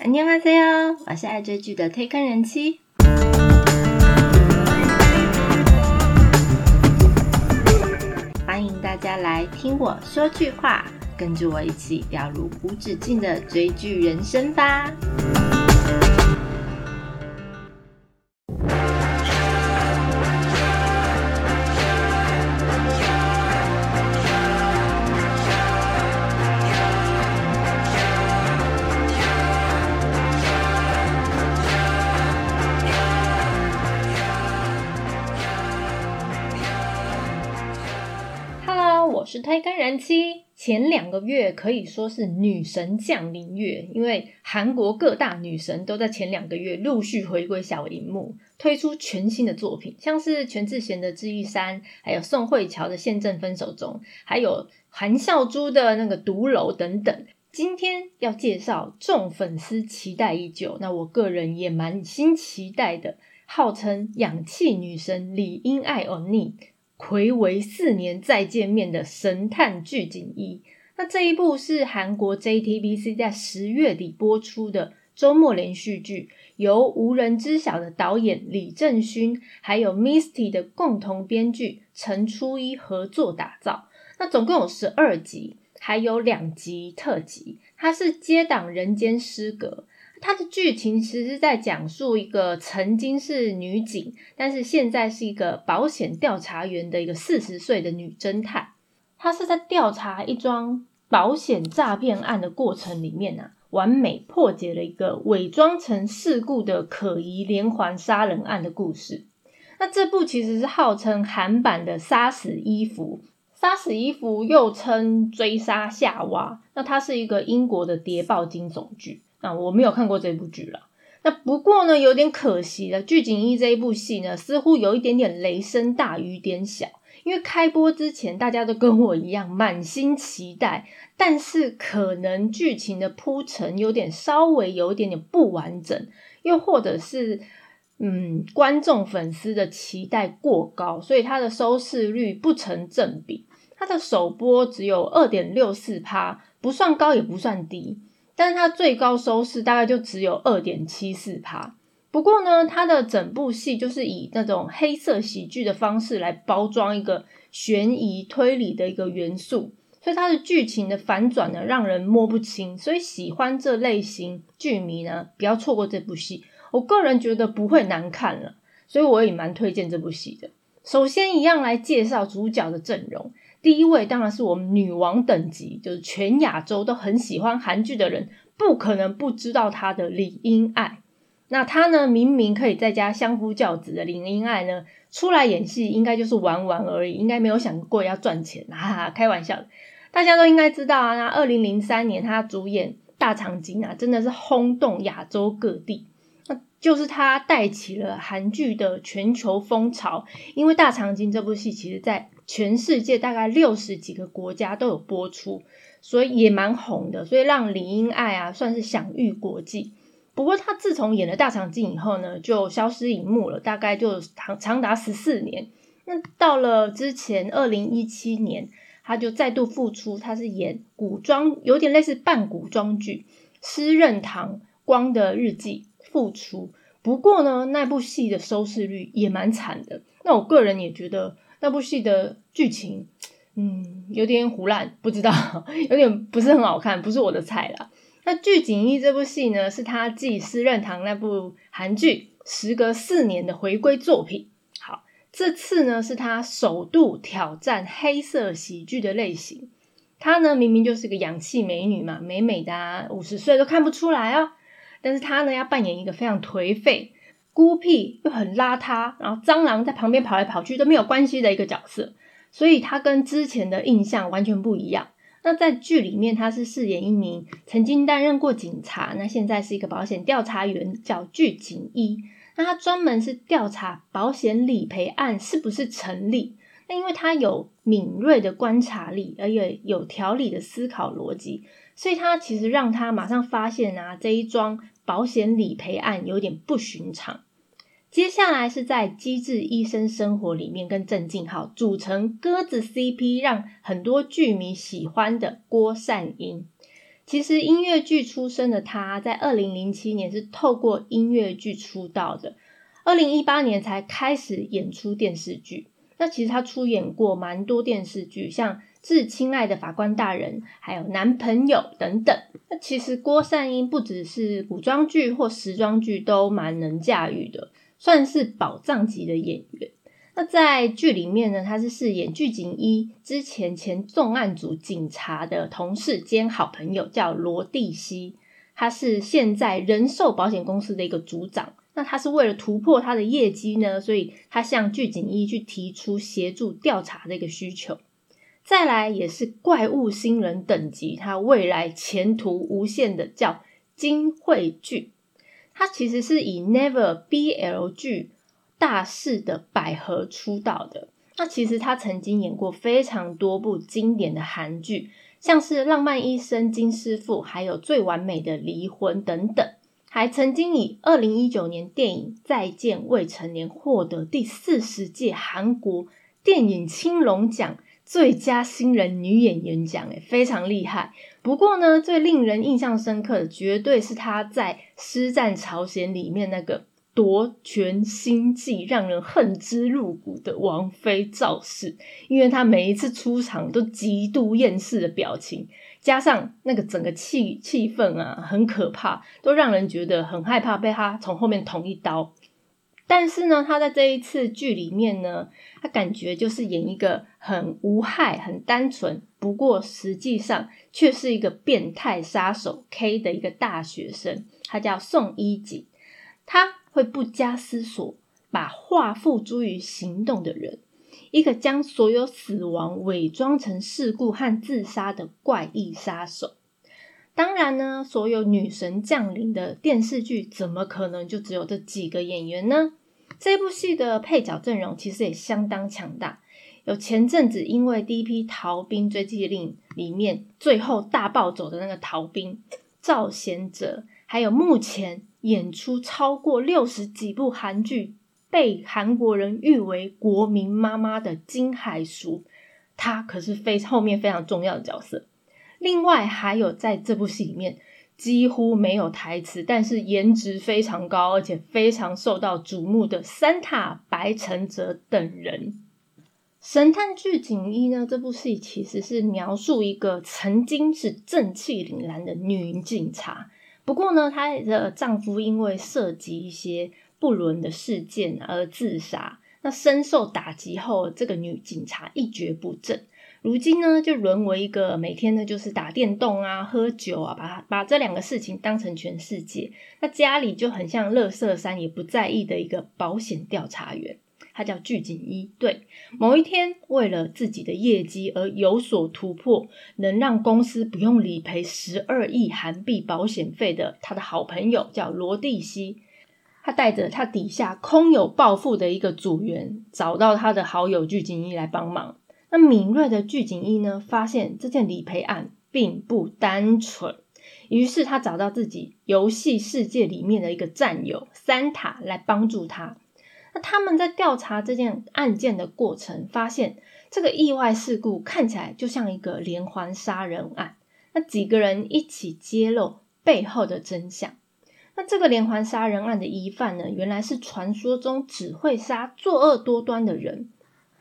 안녕하세요，我是爱追剧的推坑人妻。欢迎大家来听我说句话，跟着我一起掉入无止境的追剧人生吧。 Hello，我是推更人妻。前两个月可以说是女神降临月，因为韩国各大女神都在前两个月陆续回归小荧幕，推出全新的作品，像是全智贤的《治愈三》，还有宋慧乔的《宪政分手中》，还有韩孝珠的那个《独楼》等等。今天要介绍众粉丝期待已久，那我个人也蛮新期待的，号称氧气女神李英爱欧尼。暌违四年再见面的神探具景一，那这一部是韩国 JTBC 在十月底播出的周末连续剧，由无人知晓的导演李正勋还有 Misty 的共同编剧陈初一合作打造。那总共有十二集，还有两集特辑。它是接档《人间失格》。它的剧情其实是在讲述一个曾经是女警，但是现在是一个保险调查员的一个四十岁的女侦探。她是在调查一桩保险诈骗案的过程里面啊，完美破解了一个伪装成事故的可疑连环杀人案的故事。那这部其实是号称韩版的《杀死伊芙》，《杀死伊芙》又称《追杀夏娃》。那它是一个英国的谍报惊悚剧。啊，我没有看过这部剧了。那不过呢，有点可惜了。剧景一这一部戏呢，似乎有一点点雷声大雨点小。因为开播之前，大家都跟我一样满心期待，但是可能剧情的铺陈有点稍微有一点点不完整，又或者是嗯，观众粉丝的期待过高，所以它的收视率不成正比。它的首播只有二点六四趴，不算高也不算低。但是它最高收视大概就只有二点七四趴。不过呢，它的整部戏就是以那种黑色喜剧的方式来包装一个悬疑推理的一个元素，所以它的剧情的反转呢，让人摸不清。所以喜欢这类型剧迷呢，不要错过这部戏。我个人觉得不会难看了，所以我也蛮推荐这部戏的。首先，一样来介绍主角的阵容。第一位当然是我们女王等级，就是全亚洲都很喜欢韩剧的人，不可能不知道她的李英爱。那她呢，明明可以在家相夫教子的李英爱呢，出来演戏应该就是玩玩而已，应该没有想过要赚钱，哈哈，开玩笑。大家都应该知道啊，那二零零三年她主演《大长今》啊，真的是轰动亚洲各地。那就是她带起了韩剧的全球风潮，因为《大长今》这部戏其实在。全世界大概六十几个国家都有播出，所以也蛮红的，所以让李英爱啊算是享誉国际。不过他自从演了《大长今》以后呢，就消失荧幕了，大概就长长达十四年。那到了之前二零一七年，他就再度复出，他是演古装，有点类似半古装剧《诗任堂光的日记》复出。不过呢，那部戏的收视率也蛮惨的。那我个人也觉得。那部戏的剧情，嗯，有点胡乱，不知道，有点不是很好看，不是我的菜啦。那《具景一》这部戏呢，是他继《私任堂》那部韩剧时隔四年的回归作品。好，这次呢是他首度挑战黑色喜剧的类型。她呢明明就是个氧气美女嘛，美美的，五十岁都看不出来哦。但是她呢要扮演一个非常颓废。孤僻又很邋遢，然后蟑螂在旁边跑来跑去都没有关系的一个角色，所以他跟之前的印象完全不一样。那在剧里面，他是饰演一名曾经担任过警察，那现在是一个保险调查员，叫具警一。那他专门是调查保险理赔案是不是成立。那因为他有敏锐的观察力，而且有条理的思考逻辑，所以他其实让他马上发现啊这一桩。保险理赔案有点不寻常。接下来是在《机智医生生活》里面跟郑敬浩组成鸽子 CP，让很多剧迷喜欢的郭善英。其实音乐剧出身的他，在二零零七年是透过音乐剧出道的，二零一八年才开始演出电视剧。那其实他出演过蛮多电视剧，像《致亲爱的法官大人》，还有《男朋友》等等。那其实郭善英不只是古装剧或时装剧都蛮能驾驭的，算是宝藏级的演员。那在剧里面呢，他是饰演剧警一之前前重案组警察的同事兼好朋友，叫罗蒂西。他是现在人寿保险公司的一个组长。那他是为了突破他的业绩呢，所以他向剧警一去提出协助调查的一个需求。再来也是怪物新人等级，他未来前途无限的叫金惠剧。他其实是以 Never BL 剧大势的百合出道的。那其实他曾经演过非常多部经典的韩剧，像是《浪漫医生金师傅》，还有《最完美的离婚》等等。还曾经以二零一九年电影《再见未成年》获得第四十届韩国电影青龙奖最佳新人女演员奖，诶非常厉害。不过呢，最令人印象深刻的，绝对是她在《师战朝鲜》里面那个夺权心计、让人恨之入骨的王妃赵氏，因为她每一次出场都极度厌世的表情。加上那个整个气气氛啊，很可怕，都让人觉得很害怕被她从后面捅一刀。但是呢，他在这一次剧里面呢，他感觉就是演一个很无害、很单纯，不过实际上却是一个变态杀手 K 的一个大学生，他叫宋一锦，他会不加思索把话付诸于行动的人。一个将所有死亡伪装成事故和自杀的怪异杀手。当然呢，所有女神降临的电视剧怎么可能就只有这几个演员呢？这部戏的配角阵容其实也相当强大，有前阵子因为第一批逃兵追击令里面最后大暴走的那个逃兵赵贤哲，还有目前演出超过六十几部韩剧。被韩国人誉为国民妈妈的金海淑，她可是非后面非常重要的角色。另外还有在这部戏里面几乎没有台词，但是颜值非常高，而且非常受到瞩目的三塔白承泽等人。神探剧警一呢？这部戏其实是描述一个曾经是正气凛然的女警察，不过呢，她的丈夫因为涉及一些。不伦的事件而自杀，那深受打击后，这个女警察一蹶不振，如今呢就沦为一个每天呢就是打电动啊、喝酒啊，把把这两个事情当成全世界。那家里就很像乐色山，也不在意的一个保险调查员，他叫具景一。对，某一天为了自己的业绩而有所突破，能让公司不用理赔十二亿韩币保险费的，他的好朋友叫罗蒂西。他带着他底下空有抱负的一个组员，找到他的好友具景一来帮忙。那敏锐的具景一呢，发现这件理赔案并不单纯，于是他找到自己游戏世界里面的一个战友三塔来帮助他。那他们在调查这件案件的过程，发现这个意外事故看起来就像一个连环杀人案。那几个人一起揭露背后的真相。那这个连环杀人案的疑犯呢，原来是传说中只会杀作恶多端的人，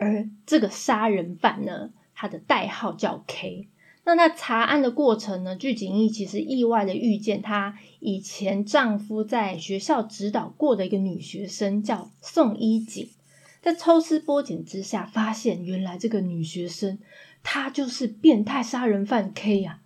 而这个杀人犯呢，他的代号叫 K。那在查案的过程呢，具景义其实意外的遇见她以前丈夫在学校指导过的一个女学生，叫宋一锦。在抽丝剥茧之下，发现原来这个女学生她就是变态杀人犯 K 呀。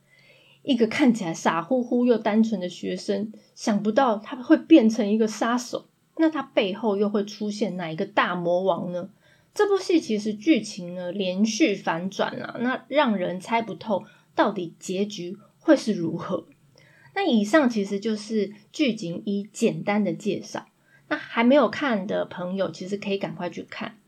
一个看起来傻乎乎又单纯的学生，想不到她会变成一个杀手。那她背后又会出现哪一个大魔王呢？这部戏其实剧情呢连续反转啊，那让人猜不透到底结局会是如何。那以上其实就是剧情一简单的介绍。那还没有看的朋友，其实可以赶快去看。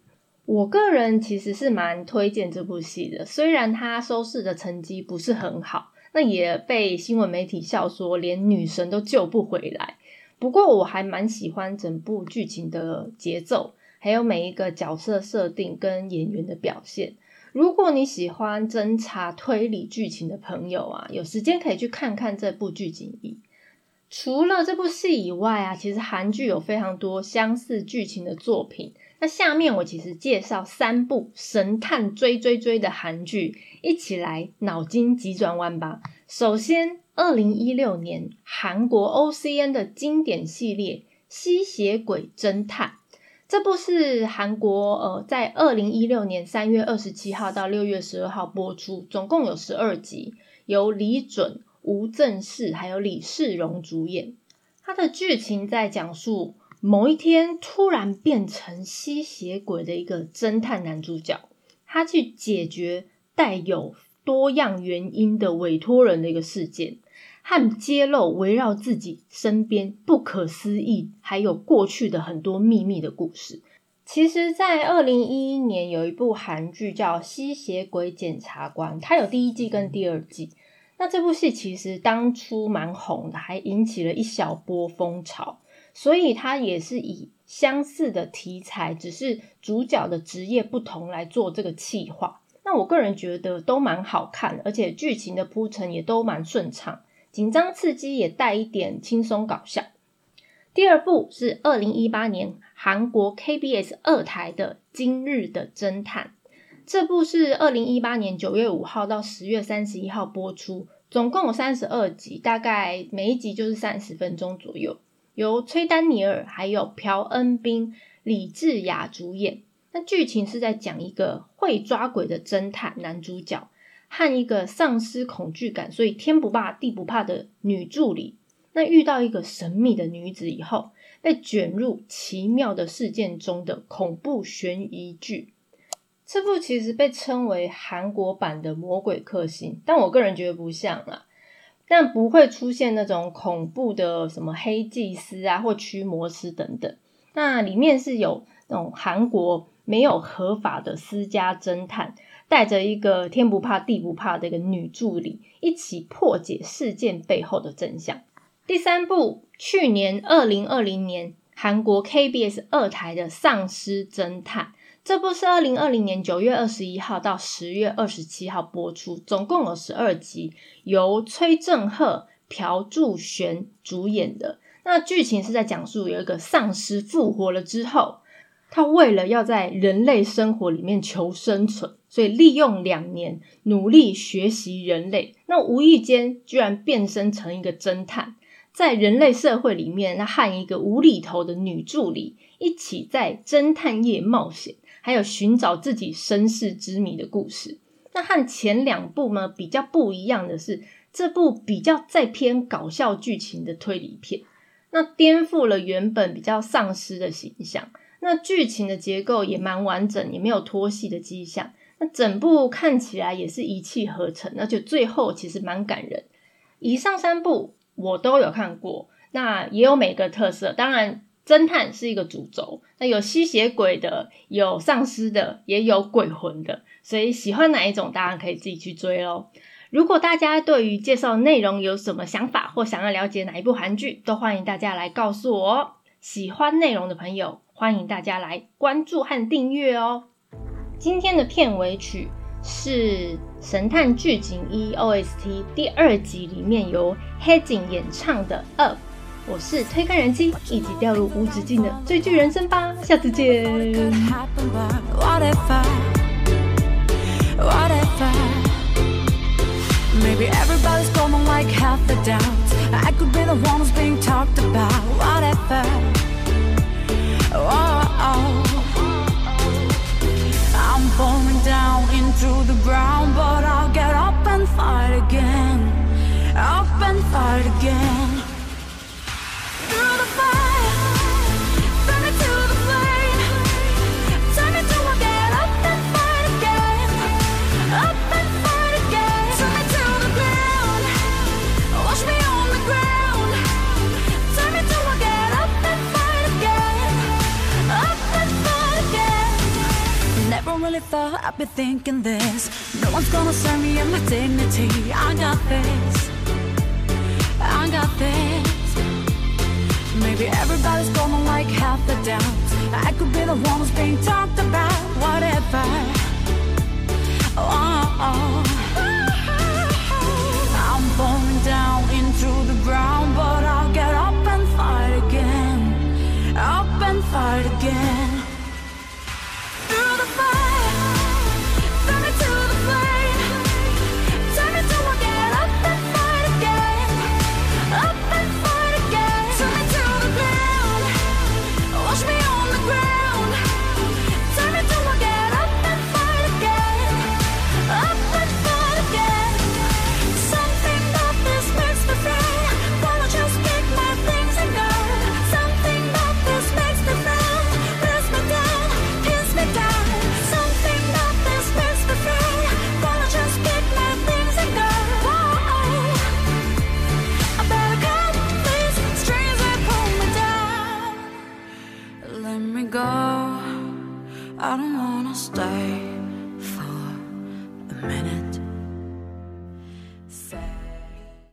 我个人其实是蛮推荐这部戏的，虽然它收视的成绩不是很好。那也被新闻媒体笑说，连女神都救不回来。不过我还蛮喜欢整部剧情的节奏，还有每一个角色设定跟演员的表现。如果你喜欢侦查推理剧情的朋友啊，有时间可以去看看这部剧情一。除了这部戏以外啊，其实韩剧有非常多相似剧情的作品。那下面我其实介绍三部神探追追追的韩剧，一起来脑筋急转弯吧。首先，二零一六年韩国 OCN 的经典系列《吸血鬼侦探》，这部是韩国呃在二零一六年三月二十七号到六月十二号播出，总共有十二集，由李准、吴正式还有李世荣主演。它的剧情在讲述。某一天，突然变成吸血鬼的一个侦探男主角，他去解决带有多样原因的委托人的一个事件，和揭露围绕自己身边不可思议还有过去的很多秘密的故事。其实，在二零一一年有一部韩剧叫《吸血鬼检察官》，它有第一季跟第二季。那这部戏其实当初蛮红的，还引起了一小波风潮。所以它也是以相似的题材，只是主角的职业不同来做这个企划。那我个人觉得都蛮好看，而且剧情的铺陈也都蛮顺畅，紧张刺激也带一点轻松搞笑。第二部是二零一八年韩国 KBS 二台的《今日的侦探》，这部是二零一八年九月五号到十月三十一号播出，总共有三十二集，大概每一集就是三十分钟左右。由崔丹尼尔还有朴恩斌、李智雅主演。那剧情是在讲一个会抓鬼的侦探男主角和一个丧失恐惧感，所以天不怕地不怕的女助理。那遇到一个神秘的女子以后，被卷入奇妙的事件中的恐怖悬疑剧。这部其实被称为韩国版的《魔鬼克星》，但我个人觉得不像啊。但不会出现那种恐怖的什么黑祭司啊，或驱魔师等等。那里面是有那种韩国没有合法的私家侦探，带着一个天不怕地不怕的一个女助理，一起破解事件背后的真相。第三部，去年二零二零年韩国 KBS 二台的丧尸侦探。这部是二零二零年九月二十一号到十月二十七号播出，总共有十二集，由崔正赫、朴柱玄主演的。那剧情是在讲述有一个丧尸复活了之后，他为了要在人类生活里面求生存，所以利用两年努力学习人类，那无意间居然变身成一个侦探，在人类社会里面，那和一个无厘头的女助理一起在侦探业冒险。还有寻找自己身世之谜的故事。那和前两部呢比较不一样的是，这部比较再偏搞笑剧情的推理片。那颠覆了原本比较丧尸的形象。那剧情的结构也蛮完整，也没有拖戏的迹象。那整部看起来也是一气呵成，而且最后其实蛮感人。以上三部我都有看过，那也有每个特色，当然。侦探是一个主轴，那有吸血鬼的，有丧尸的，也有鬼魂的，所以喜欢哪一种，当然可以自己去追喽。如果大家对于介绍内容有什么想法，或想要了解哪一部韩剧，都欢迎大家来告诉我。喜欢内容的朋友，欢迎大家来关注和订阅哦。今天的片尾曲是《神探剧情一 OST》第二集里面由黑井演唱的《Up》。我是推开人机，一起掉入无止境的追剧人生吧！下次见。I'd be thinking this. No one's gonna serve me in my dignity. I got this. I got this. Maybe everybody's gonna like half the doubts. I could be the one who's being talked about. Whatever. Oh, I'm